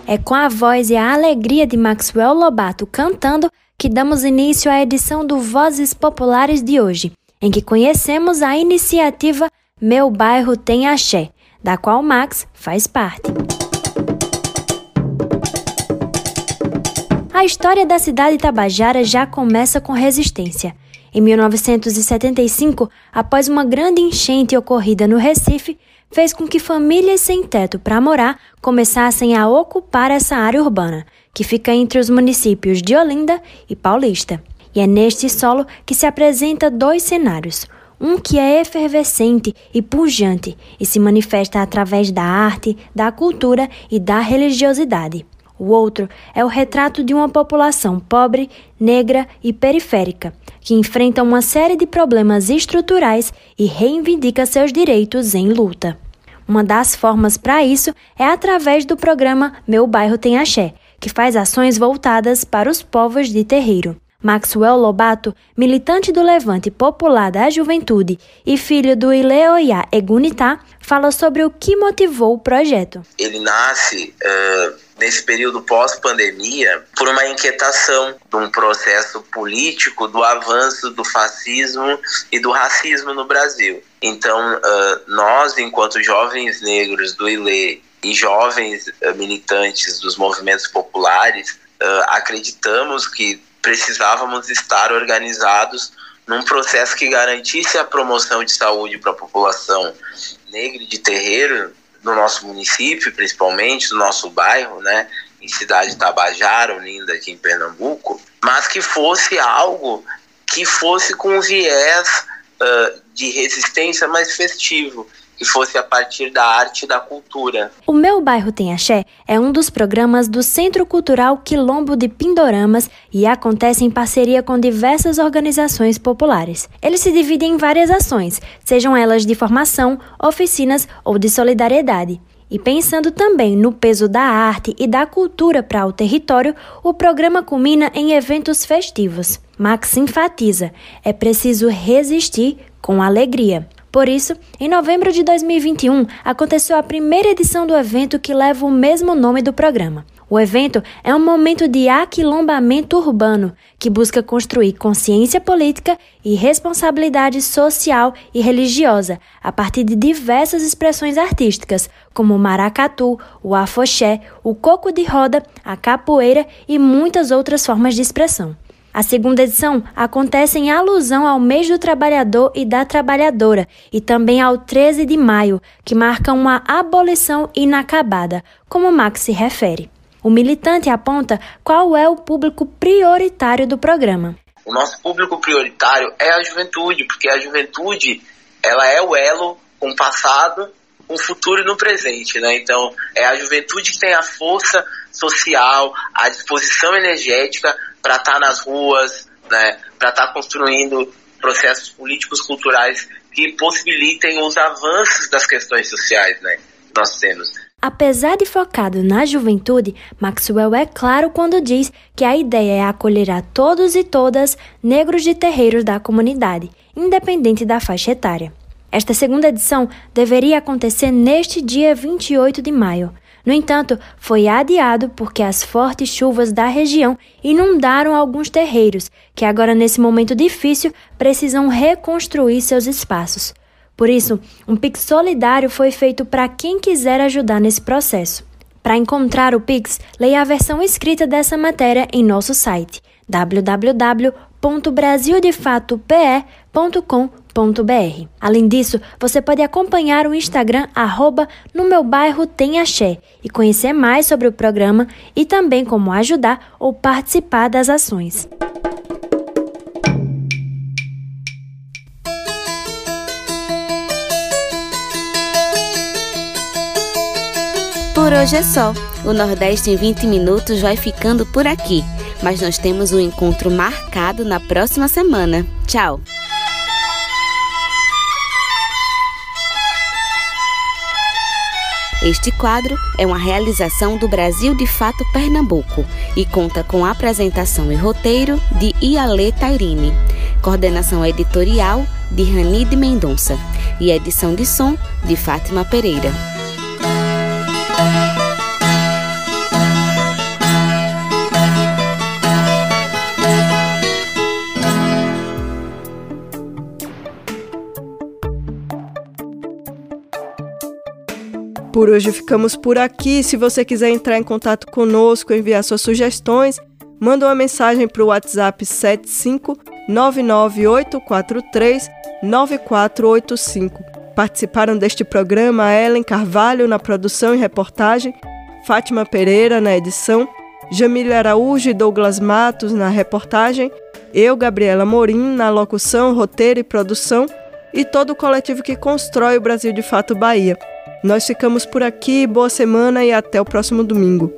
É com a voz e a alegria de Maxwell Lobato cantando que damos início à edição do Vozes Populares de hoje, em que conhecemos a iniciativa Meu Bairro Tem Axé, da qual Max faz parte. A história da cidade Tabajara já começa com resistência. Em 1975, após uma grande enchente ocorrida no Recife, fez com que famílias sem teto para morar começassem a ocupar essa área urbana, que fica entre os municípios de Olinda e Paulista. E é neste solo que se apresenta dois cenários. Um que é efervescente e pujante e se manifesta através da arte, da cultura e da religiosidade. O outro é o retrato de uma população pobre, negra e periférica, que enfrenta uma série de problemas estruturais e reivindica seus direitos em luta. Uma das formas para isso é através do programa Meu Bairro Tem Axé, que faz ações voltadas para os povos de terreiro. Maxwell Lobato, militante do Levante Popular da Juventude e filho do Ileoiá Egunitá, fala sobre o que motivou o projeto. Ele nasce uh, nesse período pós-pandemia, por uma inquietação de um processo político do avanço do fascismo e do racismo no Brasil. Então, nós, enquanto jovens negros do ILE e jovens militantes dos movimentos populares, acreditamos que precisávamos estar organizados num processo que garantisse a promoção de saúde para a população negra de terreiro no nosso município, principalmente no nosso bairro, né, em cidade Tabajara, Olinda, aqui em Pernambuco, mas que fosse algo que fosse com viés uh, de resistência mais festivo, que fosse a partir da arte e da cultura. O Meu Bairro Tem Axé é um dos programas do Centro Cultural Quilombo de Pindoramas e acontece em parceria com diversas organizações populares. Ele se divide em várias ações, sejam elas de formação, oficinas ou de solidariedade. E pensando também no peso da arte e da cultura para o território, o programa culmina em eventos festivos. Max enfatiza: é preciso resistir com alegria. Por isso, em novembro de 2021, aconteceu a primeira edição do evento que leva o mesmo nome do programa. O evento é um momento de aquilombamento urbano que busca construir consciência política e responsabilidade social e religiosa a partir de diversas expressões artísticas, como o maracatu, o afoxé, o coco de roda, a capoeira e muitas outras formas de expressão. A segunda edição acontece em alusão ao mês do trabalhador e da trabalhadora e também ao 13 de maio, que marca uma abolição inacabada, como Max se refere. O militante aponta qual é o público prioritário do programa. O nosso público prioritário é a juventude, porque a juventude ela é o elo com o passado, com o futuro e no presente, né? Então, é a juventude que tem a força social, a disposição energética para estar tá nas ruas, né, para estar tá construindo processos políticos culturais que possibilitem os avanços das questões sociais né, que nós temos. Apesar de focado na juventude, Maxwell é claro quando diz que a ideia é acolher a todos e todas negros de terreiros da comunidade, independente da faixa etária. Esta segunda edição deveria acontecer neste dia 28 de maio, no entanto, foi adiado porque as fortes chuvas da região inundaram alguns terreiros, que agora, nesse momento difícil, precisam reconstruir seus espaços. Por isso, um Pix solidário foi feito para quem quiser ajudar nesse processo. Para encontrar o Pix, leia a versão escrita dessa matéria em nosso site www.brasildefatope.com.br Além disso, você pode acompanhar o Instagram arroba no meu bairro tem axé e conhecer mais sobre o programa e também como ajudar ou participar das ações. Por hoje é só. O Nordeste em 20 minutos vai ficando por aqui, mas nós temos um encontro marcado na próxima semana. Tchau! Este quadro é uma realização do Brasil de Fato Pernambuco e conta com apresentação e roteiro de Iale Tairine, coordenação editorial de Ranide Mendonça e edição de som de Fátima Pereira. Por hoje ficamos por aqui. Se você quiser entrar em contato conosco, enviar suas sugestões, manda uma mensagem para o WhatsApp 75998439485. Participaram deste programa Ellen Carvalho na produção e reportagem, Fátima Pereira na edição, Jamília Araújo e Douglas Matos na reportagem, eu, Gabriela Morim, na locução, roteiro e produção, e todo o coletivo que constrói o Brasil de Fato Bahia. Nós ficamos por aqui, boa semana e até o próximo domingo.